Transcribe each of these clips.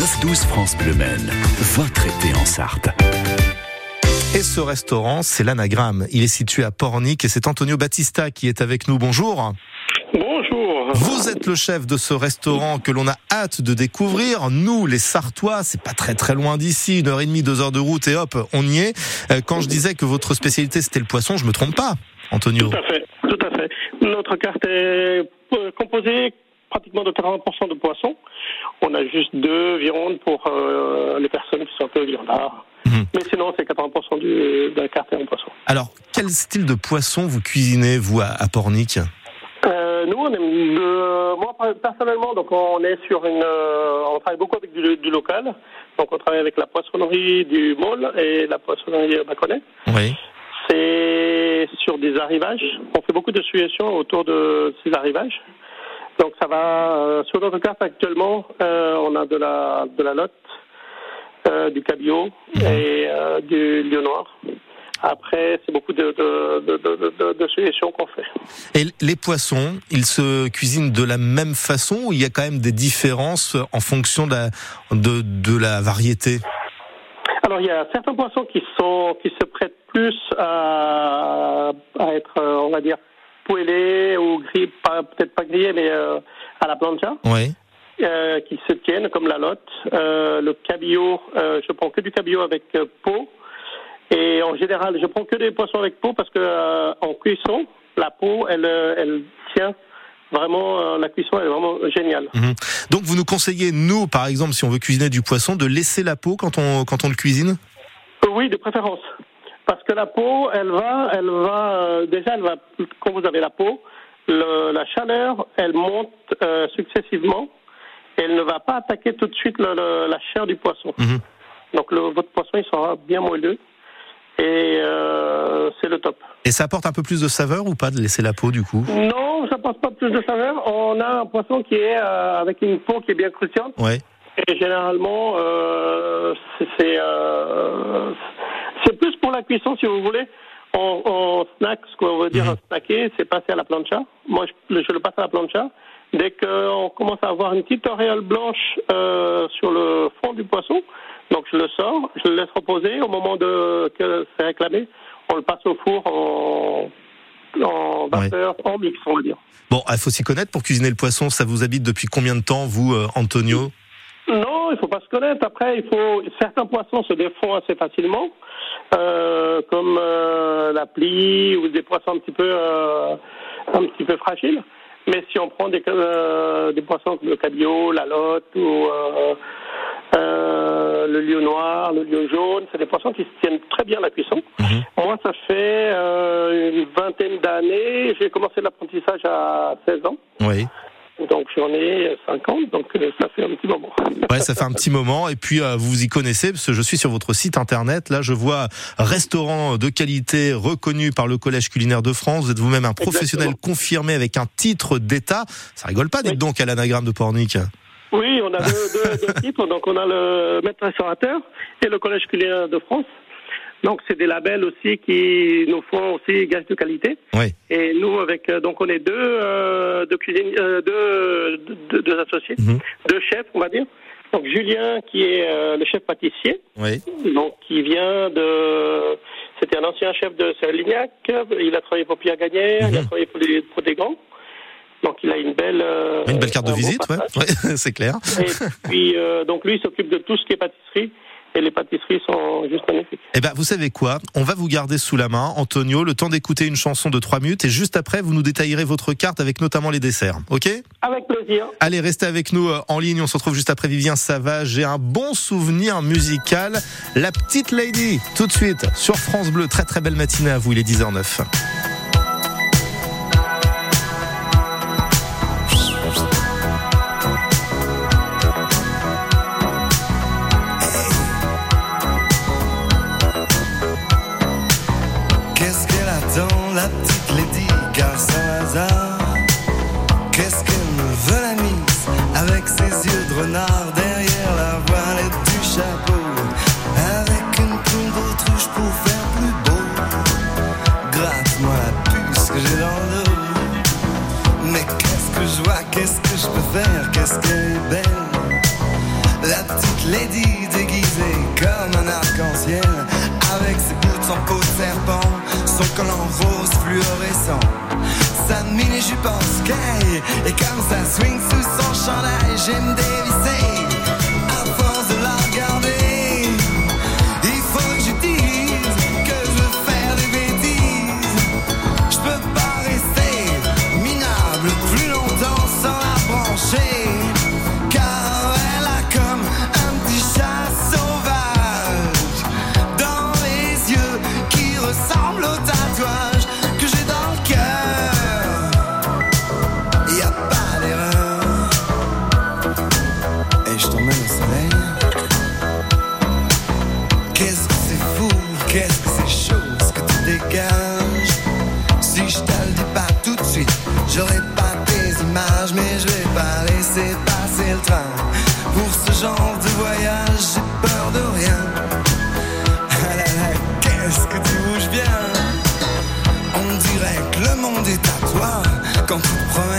9-12 France Bleu Maine, votre été en Sarthe. Et ce restaurant, c'est l'Anagramme. Il est situé à Pornic et c'est Antonio Battista qui est avec nous. Bonjour. Bonjour. Vous êtes le chef de ce restaurant que l'on a hâte de découvrir. Nous, les Sartois, c'est pas très très loin d'ici, une heure et demie, deux heures de route et hop, on y est. Euh, quand je disais que votre spécialité c'était le poisson, je me trompe pas, Antonio. Tout à fait, tout à fait. Notre carte est euh, composée pratiquement de 40% de poissons. On a juste deux viandes pour euh, les personnes qui sont un peu viandards. Mhm. Mais sinon, c'est 80% du, carte est en poisson. Alors, quel style de poisson vous cuisinez, vous, à, à Pornic? Euh, nous, on aime moi personnellement, donc on est sur une, euh, on travaille beaucoup avec du, du local. Donc on travaille avec la poissonnerie du Môle et la poissonnerie Baconnet. Oui. C'est sur des arrivages. On fait beaucoup de suggestions autour de ces arrivages. Donc ça va euh, sur notre carte actuellement, euh, on a de la de la lotte, euh, du cabillaud et euh, du lieu noir. Après, c'est beaucoup de de, de, de, de, de suggestions qu'on fait. Et les poissons, ils se cuisinent de la même façon ou il y a quand même des différences en fonction de la, de, de la variété? Alors il y a certains poissons qui sont qui se prêtent plus à, à être, on va dire, poêlés ou grillés, peut-être pas grillés, mais euh, à la plancha. Oui. euh, qui se tiennent, comme la lotte. Euh, le cabillaud, je prends que du cabillaud avec peau. Et en général, je prends que des poissons avec peau parce que en cuisson, la peau, elle, elle tient vraiment, la cuisson est vraiment géniale. Mhm. Donc vous nous conseillez, nous, par exemple, si on veut cuisiner du poisson, de laisser la peau quand on, quand on le cuisine? Oui, de préférence. Parce que la peau, elle va, elle va, euh, déjà, elle va, quand vous avez la peau, le- la chaleur, elle monte euh, successivement. Elle ne va pas attaquer tout de suite le- le- la chair du poisson. Mhm. Donc votre poisson, il sera bien moelleux. Et euh, c'est le top. Et ça apporte un peu plus de saveur ou pas de laisser la peau du coup? Non, ça passe pas plus de saveur. On a un poisson qui est euh, avec une peau qui est bien croustillante. Ouais. Et généralement, c'est c'est, plus pour la cuisson, si vous voulez. En, en snack, ce qu'on veut dire un snacker, c'est passer à la plancha. Moi, je, je le passe à la plancha. Dès qu'on commence à avoir une petite auréole blanche euh, sur le fond du poisson, donc je le sors, je le laisse reposer. Au moment de que c'est réclamé, on le passe au four en, en vapeur, en mix, on va dire. Bon, il faut s'y connaître pour cuisiner le poisson. Ça vous habite depuis combien de temps, vous, euh, Antonio? Non, il faut pas se connaître. Après, il faut certains poissons se défont assez facilement, euh, comme euh, la plie ou des poissons un petit peu euh, un petit peu fragiles. Mais si on prend des euh, des poissons comme le cabillaud, la lotte ou le lieu noir, le lieu jaune, c'est des poissons qui se tiennent très bien à la cuisson. Mhm. Moi, ça fait une vingtaine d'années. J'ai commencé l'apprentissage à 16 ans. Oui. Donc j'en ai 50, donc euh, ça fait un petit moment. Ouais, ça fait un petit moment. Et puis, euh, vous vous y connaissez, parce que je suis sur votre site internet. Là, je vois restaurant de qualité reconnu par le Collège culinaire de France. Vous êtes vous-même un professionnel Exactement. confirmé avec un titre d'État. Ça rigole pas, dites Oui. donc, à l'anagramme de Pornic. Oui, on a deux, deux, deux titres. Donc, on a le maître restaurateur et le Collège culinaire de France. Donc, c'est des labels aussi qui nous font aussi gage de qualité. Oui. Et nous, avec euh, donc, on est deux, euh, deux cuisine, euh, deux, deux, deux associés, Mhm. deux chefs, on va dire. Donc, Julien, qui est euh, le chef pâtissier, Oui. donc qui vient de. C'était un ancien chef de Serlignac. Il a travaillé pour Pierre Gagnère, il a Mhm. travaillé pour, les, pour des. Donc, il a une belle. euh, Une belle carte de visite, ouais. Ouais, c'est clair. Et puis, euh, donc lui, il s'occupe de tout ce qui est pâtisserie. Et les pâtisseries sont juste magnifiques. Eh ben, vous savez quoi? On va vous garder sous la main, Antonio, le temps d'écouter une chanson de 3 minutes et juste après, vous nous détaillerez votre carte avec notamment les desserts. Ok? Avec plaisir. Allez, restez avec nous euh, en ligne. On se retrouve juste après Vivien Savage. J'ai un bon souvenir musical. La petite lady, tout de suite, sur France Bleu. Très très belle matinée à vous. Il est 10h09. Qu'est-ce qu'elle me veut la mise, avec ses yeux de renard derrière la voilette du chapeau Avec une plume d'autruche pour faire plus beau? Gratte-moi la puce que j'ai dans le dos. Mais qu'est-ce que je vois, qu'est-ce que je peux faire, qu'est-ce qu'elle est belle? La petite lady déguisée comme un arc-en-ciel, avec ses boots en peau de serpent, son collant rose fluorescent, sa mini-jupe en sky, et comme ça swing sous son chandail, j'aime dévisser. Qu'est-ce que c'est fou, qu'est-ce que c'est chaud ce que tu dégages. Si je te dis pas tout de suite, j'aurai pas tes images, mais je vais pas laisser passer le train. Pour ce genre de voyage, j'ai peur de rien. Ah là là, qu'est-ce que tu bouges bien? On dirait que le monde est à toi quand tu ce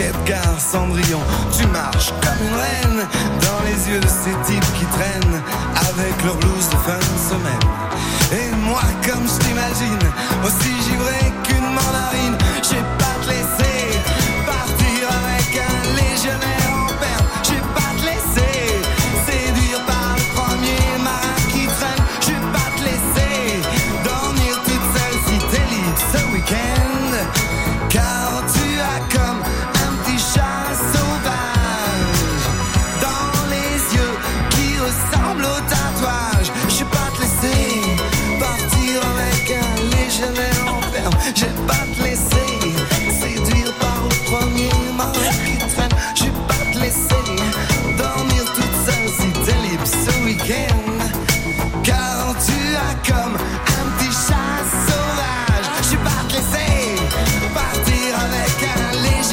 quai de gare Cendrillon, tu marches comme une reine dans les yeux de ces types qui traînent avec leur blouse de fin de semaine. Et moi, comme je t'imagine, aussi givré qu'une mandarine, j'ai pas te laisser partir avec un légionnaire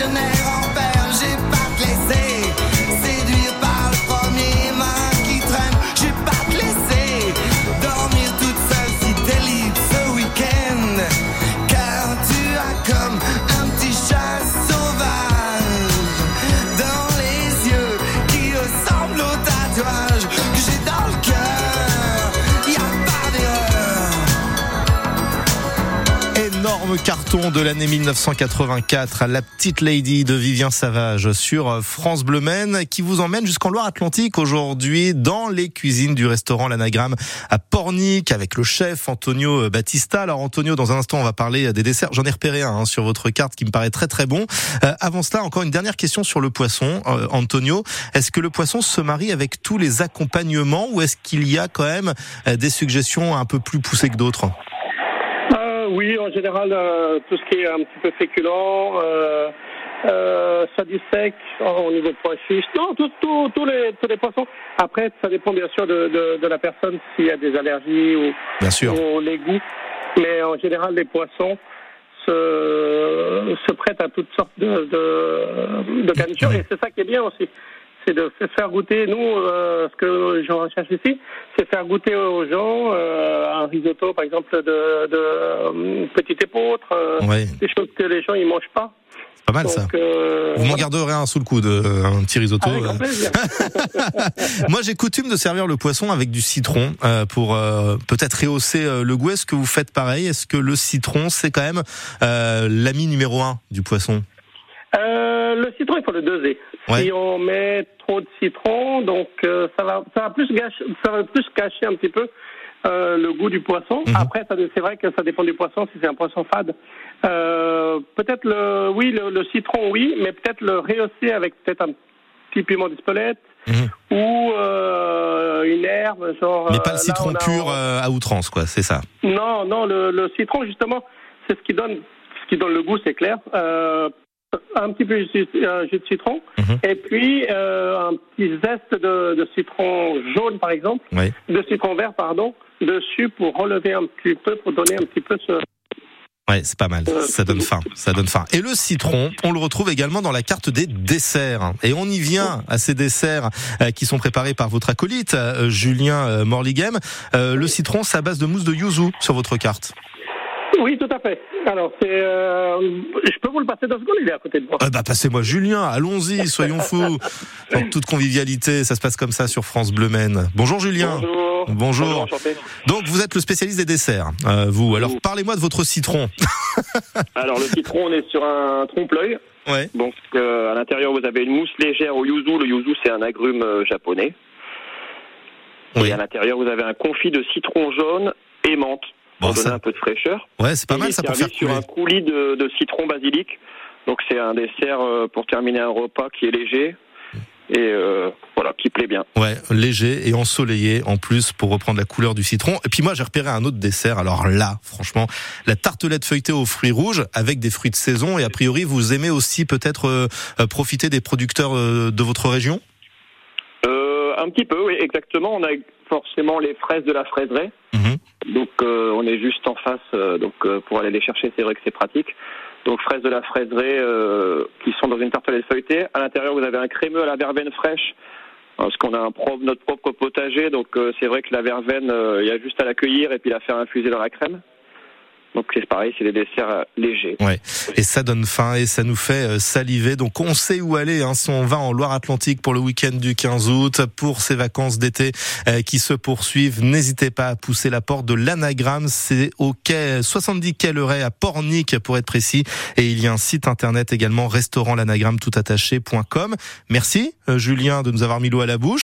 un Carton de l'année 1984, La Petite Lady de Vivien Savage sur France Bleu Maine, qui vous emmène jusqu'en Loire-Atlantique aujourd'hui dans les cuisines du restaurant L'Anagramme à Pornic avec le chef Antonio Battista. Alors Antonio, dans un instant, on va parler des desserts. J'en ai repéré un hein, sur votre carte qui me paraît très très bon. Euh, avant cela, encore une dernière question sur le poisson. Euh, Antonio, est-ce que le poisson se marie avec tous les accompagnements ou est-ce qu'il y a quand même euh, des suggestions un peu plus poussées que d'autres? Euh, oui, en général, euh, tout ce qui est un petit peu féculent, euh, euh, ça du sec au niveau pois chiche. Non, tous tous- tous les, tous les poissons. Après, ça dépend bien sûr de, de, de la personne s'il y a des allergies ou, Bien sûr. ou les goûts. Mais en général, les poissons se, se prêtent à toutes sortes de, de, de. Et c'est ça qui est bien aussi. C'est de faire goûter, nous, euh, ce que je recherche ici, c'est faire goûter aux gens euh, un risotto, par exemple, de, de euh, petite épeautre, Ouais, des choses que les gens ils mangent pas. c'est pas mal ça. Euh, Vous m'en garderez un sous le coude, un petit risotto. avec plaisir. Moi, j'ai coutume de servir le poisson avec du citron euh, pour euh, peut-être rehausser le goût. Est-ce que vous faites pareil? Est-ce que le citron, c'est quand même l'ami numéro un du poisson? Euh, le citron, il faut le doser. Ouais. Si on met trop de citron, donc euh, ça va, ça va plus gâcher, ça va plus cacher un petit peu euh, le goût du poisson. Mhm. Après, c'est vrai que ça dépend du poisson. Si c'est un poisson fade, peut-être le, oui, le, le citron, oui, mais peut-être le rehausser avec peut-être un petit piment d'Espelette Mhm. ou une herbe, genre. Mais pas le citron pur à outrance, quoi. C'est ça. Non, non, le, le citron justement, c'est ce qui donne, qui donne le goût, c'est clair. Euh, un petit peu de jus euh, jus de citron, Mhm. et puis euh, un petit zeste de, de citron jaune, par exemple, Oui. de citron vert, pardon, dessus pour relever un petit peu, pour donner un petit peu ce. Ouais, c'est pas mal. Ça donne faim. Ça donne faim. Et le citron, on le retrouve également dans la carte des desserts. Et on y vient à ces desserts euh, qui sont préparés par votre acolyte, euh, Julien euh, Morlighem. Euh, le citron, c'est à base de mousse de yuzu sur votre carte. Oui, tout à fait. Alors, c'est, euh, je peux vous le passer deux secondes, il est à côté de moi. Euh, bah, passez-moi Julien. Allons-y, soyons fous. en toute convivialité. Ça se passe comme ça sur France Bleu Maine. Bonjour Julien. Bonjour. Bonjour. Donc vous êtes le spécialiste des desserts, euh, vous. Alors Oui. parlez-moi de votre citron. Alors, le citron, on est sur un trompe-l'œil. Ouais. Donc, euh, à l'intérieur, vous avez une mousse légère au yuzu. Le yuzu, c'est un agrume euh, japonais. Oui. Et à l'intérieur, vous avez un confit de citron jaune et menthe pour Bon, donner ça- un peu de fraîcheur. Ouais, c'est pas Et mal ça pour faire sur couler. un coulis de, de citron basilic. Donc, c'est un dessert euh, pour terminer un repas qui est léger et euh, voilà, qui plaît bien. Ouais, léger et ensoleillé en plus pour reprendre la couleur du citron. Et puis moi j'ai repéré un autre dessert. Alors là, franchement, la tartelette feuilletée aux fruits rouges avec des fruits de saison. Et a priori, vous aimez aussi peut-être euh, euh, profiter des producteurs euh, de votre région? Euh, un petit peu, oui, exactement. On a forcément les fraises de la fraiserie. Donc euh, on est juste en face, euh, donc euh, pour aller les chercher, c'est vrai que c'est pratique. Donc fraises de la fraiserie euh, qui sont dans une tartelette feuilletée. À l'intérieur, vous avez un crémeux à la verveine fraîche, parce qu'on a un propre, notre propre potager. Donc c'est vrai que la verveine, il y a juste à la cueillir et puis la faire infuser dans la crème. Donc c'est pareil, c'est des desserts euh, légers. Ouais. Et ça donne faim et ça nous fait euh, saliver. Donc on sait où aller. Hein, si on va en Loire-Atlantique pour le week-end du 15 août, pour ces vacances d'été euh, qui se poursuivent, n'hésitez pas à pousser la porte de l'anagramme. C'est au quai 70 quai à Pornic pour être précis. Et il y a un site internet également, restaurant. Merci Julien de nous avoir mis l'eau à la bouche.